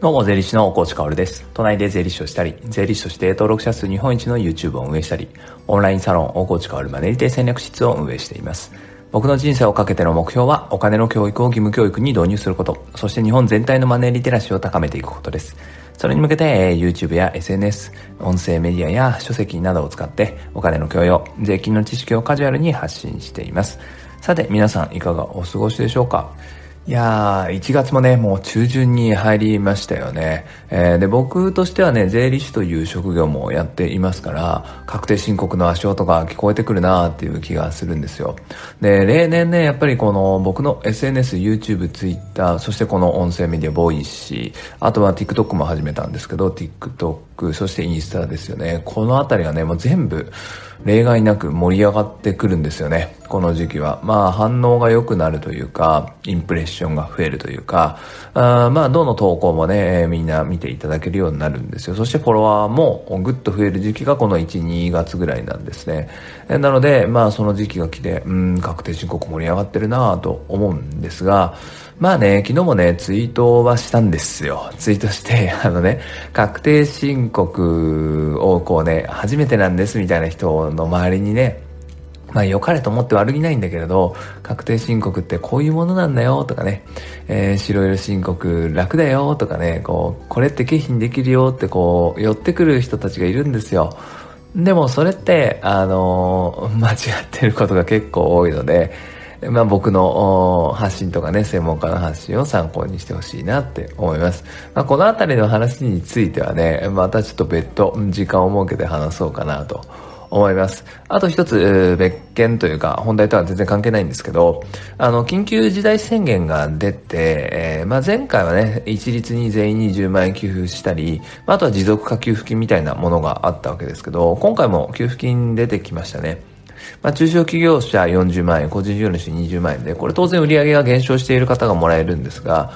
どうも、税理士の大河内薫です。都内で税理士をしたり、税理士として登録者数日本一の YouTube を運営したり、オンラインサロン大河内薫マネリテ戦略室を運営しています。僕の人生をかけての目標は、お金の教育を義務教育に導入すること、そして日本全体のマネーリテラシーを高めていくことです。それに向けて、YouTube や SNS、音声メディアや書籍などを使って、お金の教養、税金の知識をカジュアルに発信しています。さて、皆さんいかがお過ごしでしょうか？いやー、1月もね、もう中旬に入りましたよね。えー、で、僕としてはね、税理士という職業もやっていますから、確定申告の足音が聞こえてくるなーっていう気がするんですよ。で、例年ね、やっぱりこの僕の SNS、YouTube、Twitter、そしてこの音声メディア、 Voicy、あとは TikTok も始めたんですけど、TikTok、そしてインスタですよね。このあたりがね、もう全部、例外なく盛り上がってくるんですよね。この時期は。まあ反応が良くなるというか、インプレッションが増えるというか、あまあどの投稿もねえ、みんな見ていただけるようになるんですよ。そしてフォロワーもぐっと増える時期がこの1、2月ぐらいなんですね。なので、まあその時期が来て、うん、確定申告盛り上がってるなぁと思うんですが、まあね、昨日もね、ツイートはしたんですよ。ツイートして、あのね、確定申告をこうね、初めてなんですみたいな人の周りにね、まあ良かれと思って悪気ないんだけれど、確定申告ってこういうものなんだよとかね、えー、白色申告楽だよとかね、こう、これって経費にできるよってこう、寄ってくる人たちがいるんですよ。でもそれって、あのー、間違ってることが結構多いので、まあ僕の発信とかね、専門家の発信を参考にしてほしいなって思います。まあこのあたりの話についてはね、またちょっと別途時間を設けて話そうかなと思います。あと一つ、別件というか、本題とは全然関係ないんですけど、あの、緊急事態宣言が出て、えー、まあ、前回はね、一律に全員に10万円給付したり、まあとは持続化給付金みたいなものがあったわけですけど、今回も給付金出てきましたね。まあ、中小企業者40万円、個人事業主20万円で、これ当然売上が減少している方がもらえるんですが、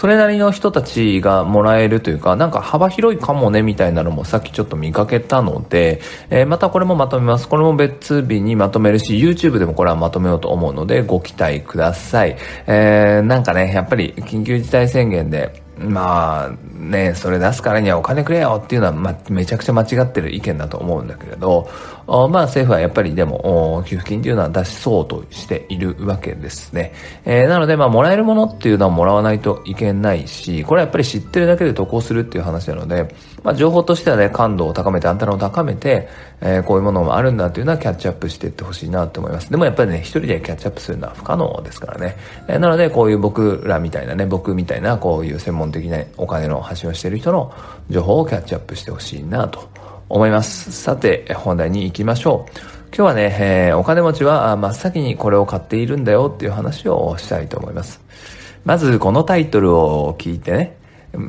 それなりの人たちがもらえるというか、なんか幅広いかもねみたいなのもさっきちょっと見かけたので、えー、またこれもまとめます。これも別日にまとめるし、YouTube でもこれはまとめようと思うので、ご期待ください。えー、なんかね、やっぱり緊急事態宣言で、まあね、それ出すからにはお金くれよっていうのは、ま、めちゃくちゃ間違ってる意見だと思うんだけれど、まあ政府はやっぱりでも、給付金っていうのは出しそうとしているわけですね。えー、なのでまあもらえるものっていうのはもらわないといけないし、これはやっぱり知ってるだけで得をするっていう話なので、まあ情報としてはね、感度を高めて、アンテナを高めて、えー、こういうものもあるんだっていうのはキャッチアップしていってほしいなと思います。でもやっぱりね、一人でキャッチアップするのは不可能ですからね。えー、なのでこういう僕らみたいなね、僕みたいなこういう専門的なお金の発信をしている人の情報をキャッチアップしてほしいなと思います。さて、本題に行きましょう。今日はね、えー、お金持ちは真っ先にこれを買っているんだよっていう話をしたいと思います。まずこのタイトルを聞いてね、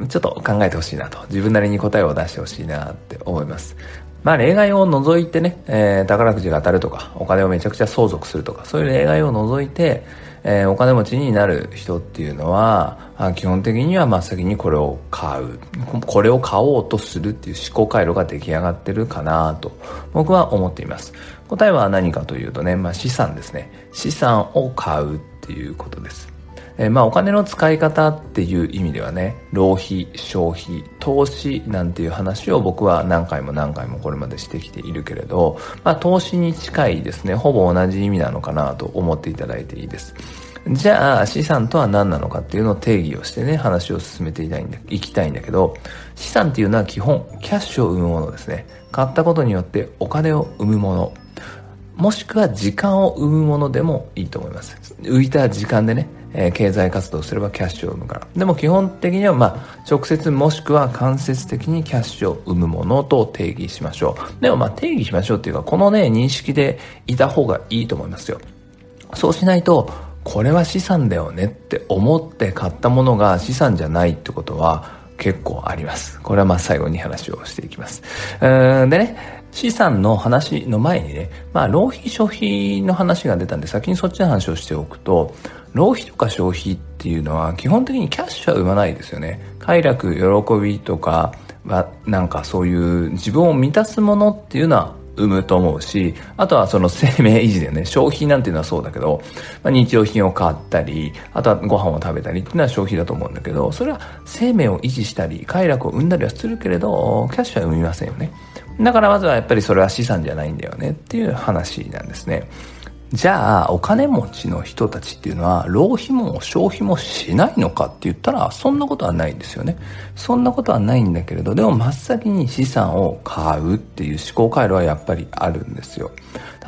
ちょっと考えてほしいなと。自分なりに答えを出してほしいなって思います。まあ例外を除いてね、えー、宝くじが当たるとか、お金をめちゃくちゃ相続するとか、そういう例外を除いて、えー、お金持ちになる人っていうのは、あ基本的には真っ先にこれを買う。これを買おうとするっていう思考回路が出来上がってるかなと、僕は思っています。答えは何かというとね、まあ資産ですね。資産を買うっていうことです。えー、まあお金の使い方っていう意味ではね、浪費、消費、投資なんていう話を僕は何回も何回もこれまでしてきているけれど、まあ投資に近いですね、ほぼ同じ意味なのかなと思っていただいていいです。じゃあ資産とは何なのかっていうのを定義をしてね、話を進めていたいんだ、いきたいんだけど、資産っていうのは基本、キャッシュを生むものですね。買ったことによってお金を生むもの。もしくは時間を生むものでもいいと思います。浮いた時間でね、えー、経済活動すればキャッシュを生むから。でも基本的には、まあ、直接もしくは間接的にキャッシュを生むものと定義しましょう。でもまあ定義しましょうっていうか、このね、認識でいた方がいいと思いますよ。そうしないと、これは資産だよねって思って買ったものが資産じゃないってことは結構あります。これはまあ最後に話をしていきます。うんでね、資産の話の前にね、まあ、浪費消費の話が出たんで、先にそっちの話をしておくと、浪費とか消費っていうのは基本的にキャッシュは生まないですよね。快楽、喜びとかは、なんかそういう自分を満たすものっていうのは生むと思うし、あとはその生命維持だよね。消費なんていうのはそうだけど、まあ、日用品を買ったり、あとはご飯を食べたりっていうのは消費だと思うんだけど、それは生命を維持したり、快楽を生んだりはするけれど、キャッシュは生みませんよね。だからまずはやっぱりそれは資産じゃないんだよねっていう話なんですね。じゃあ、お金持ちの人たちっていうのは、浪費も消費もしないのかって言ったら、そんなことはないんですよね。そんなことはないんだけれど、でも真っ先に資産を買うっていう思考回路はやっぱりあるんですよ。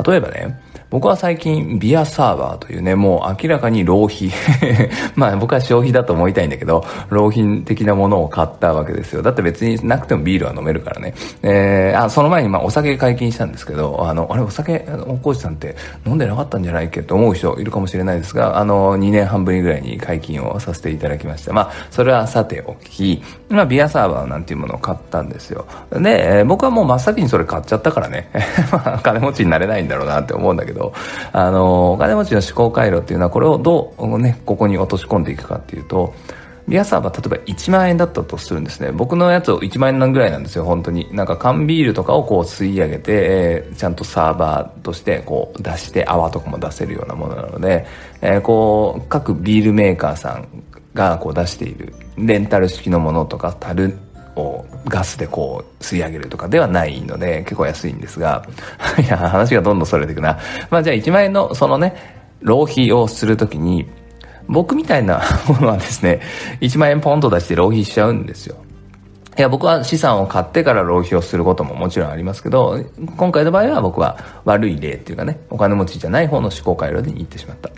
例えばね、僕は最近ビアサーバーというね、もう明らかに浪費 まあ僕は消費だと思いたいんだけど、浪費的なものを買ったわけですよ。だって別になくてもビールは飲めるからね。えー、あ、その前にまあお酒解禁したんですけど、あの、あれお酒、おこうじさんって飲んでなかったんじゃないっけと思う人いるかもしれないですが、あの、2年半ぶりぐらいに解禁をさせていただきました。まあ、それはさておき、まあビアサーバーなんていうものを買ったんですよ。で、僕はもう真っ先にそれ買っちゃったからね、まあ金持ちになれないんだろうなって思うんだけど、あの、お金持ちの思考回路っていうのはこれをどうね、ここに落とし込んでいくかっていうと、ビアサーバー例えば1万円だったとするんですね。僕のやつを1万円ぐらいなんですよ、本当に。なんか缶ビールとかをこう吸い上げて、えー、ちゃんとサーバーとしてこう出して泡とかも出せるようなものなので、えー、こう、各ビールメーカーさんがこう出しているレンタル式のものとか、樽をガスでこう吸い上げるとかではないので結構安いんですが いや話がどんどんそれていくなまあじゃあ1万円のそのね浪費をするときに僕みたいなものはですね1万円ポンと出して浪費しちゃうんですよいや、僕は資産を買ってから浪費をすることももちろんありますけど、今回の場合は僕は悪い例っていうかね、お金持ちじゃない方の思考回路に行ってしまった。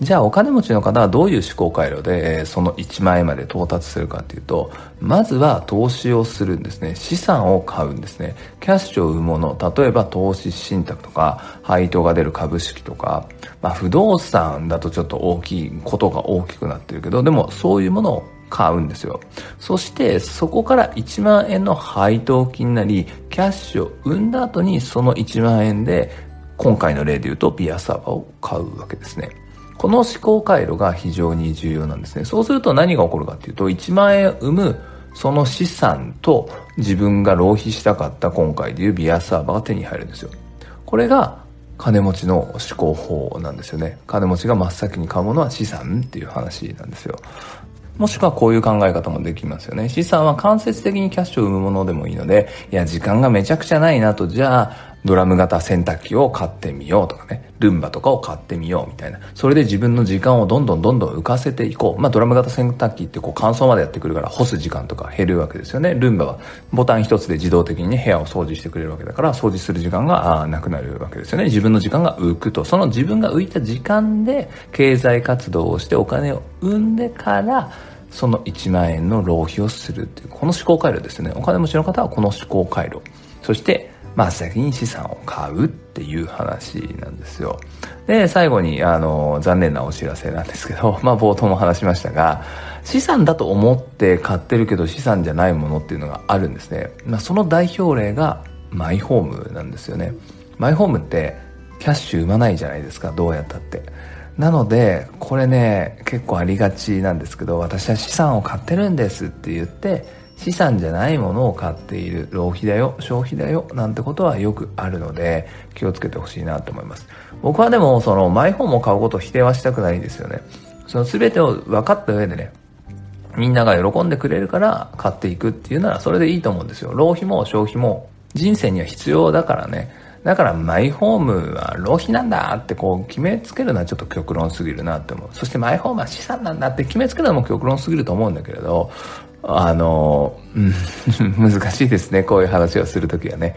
じゃあお金持ちの方はどういう思考回路で、その1万円まで到達するかっていうと、まずは投資をするんですね。資産を買うんですね。キャッシュを生むもの、例えば投資信託とか、配当が出る株式とか、まあ不動産だとちょっと大きいことが大きくなってるけど、でもそういうものを買うんですよ。そしてそこから1万円の配当金なり、キャッシュを生んだ後にその1万円で、今回の例で言うとビアサーバーを買うわけですね。この思考回路が非常に重要なんですね。そうすると何が起こるかっていうと、1万円を生むその資産と自分が浪費したかった今回でいうビアサーバーが手に入るんですよ。これが金持ちの思考法なんですよね。金持ちが真っ先に買うものは資産っていう話なんですよ。もしくはこういう考え方もできますよね。資産は間接的にキャッシュを生むものでもいいので、いや、時間がめちゃくちゃないなと、じゃあ、ドラム型洗濯機を買ってみようとかね、ルンバとかを買ってみようみたいな。それで自分の時間をどんどんどんどん浮かせていこう。まあドラム型洗濯機ってこう乾燥までやってくるから干す時間とか減るわけですよね。ルンバはボタン一つで自動的にね、部屋を掃除してくれるわけだから、掃除する時間がなくなるわけですよね。自分の時間が浮くと。その自分が浮いた時間で経済活動をしてお金を生んでから、その1万円の浪費をするっていう、この思考回路ですね。お金持ちの方はこの思考回路。そして、まあ先に資産を買うっていう話なんですよ。で、最後に、あの、残念なお知らせなんですけど、まあ冒頭も話しましたが、資産だと思って買ってるけど資産じゃないものっていうのがあるんですね。まあその代表例がマイホームなんですよね。マイホームってキャッシュ生まないじゃないですか、どうやったって。なので、これね、結構ありがちなんですけど、私は資産を買ってるんですって言って、資産じゃないものを買っている浪費だよ消費だよなんてことはよくあるので気をつけてほしいなと思います。僕はでもそのマイホームを買うことを否定はしたくないんですよね。その全てを分かった上でねみんなが喜んでくれるから買っていくっていうならそれでいいと思うんですよ。浪費も消費も人生には必要だからね。だからマイホームは浪費なんだってこう決めつけるのはちょっと極論すぎるなって思う。そしてマイホームは資産なんだって決めつけるのも極論すぎると思うんだけれど、あの、難しいですね。こういう話をするときはね。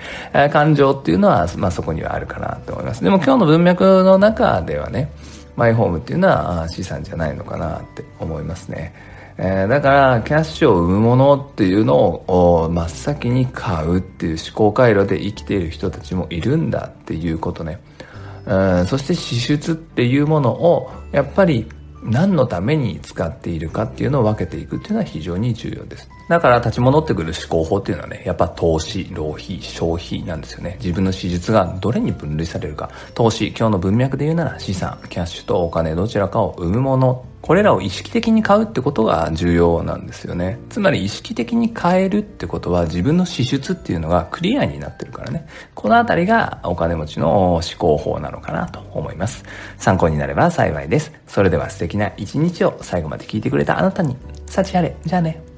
感情っていうのは、まあそこにはあるかなと思います。でも今日の文脈の中ではね、マイホームっていうのは資産じゃないのかなって思いますね。えー、だからキャッシュを生むものっていうのを真っ先に買うっていう思考回路で生きている人たちもいるんだっていうことね。うん、そして支出っていうものをやっぱり何のために使っているかっていうのを分けていくっていうのは非常に重要です。だから立ち戻ってくる思考法っていうのはね、やっぱ投資、浪費、消費なんですよね。自分の支出がどれに分類されるか。投資、今日の文脈で言うなら資産、キャッシュとお金どちらかを生むもの。これらを意識的に買うってことが重要なんですよね。つまり意識的に変えるってことは自分の支出っていうのがクリアになってるからね。このあたりがお金持ちの思考法なのかなと思います。参考になれば幸いです。それでは素敵な一日を最後まで聞いてくれたあなたに、幸あれ。じゃあね。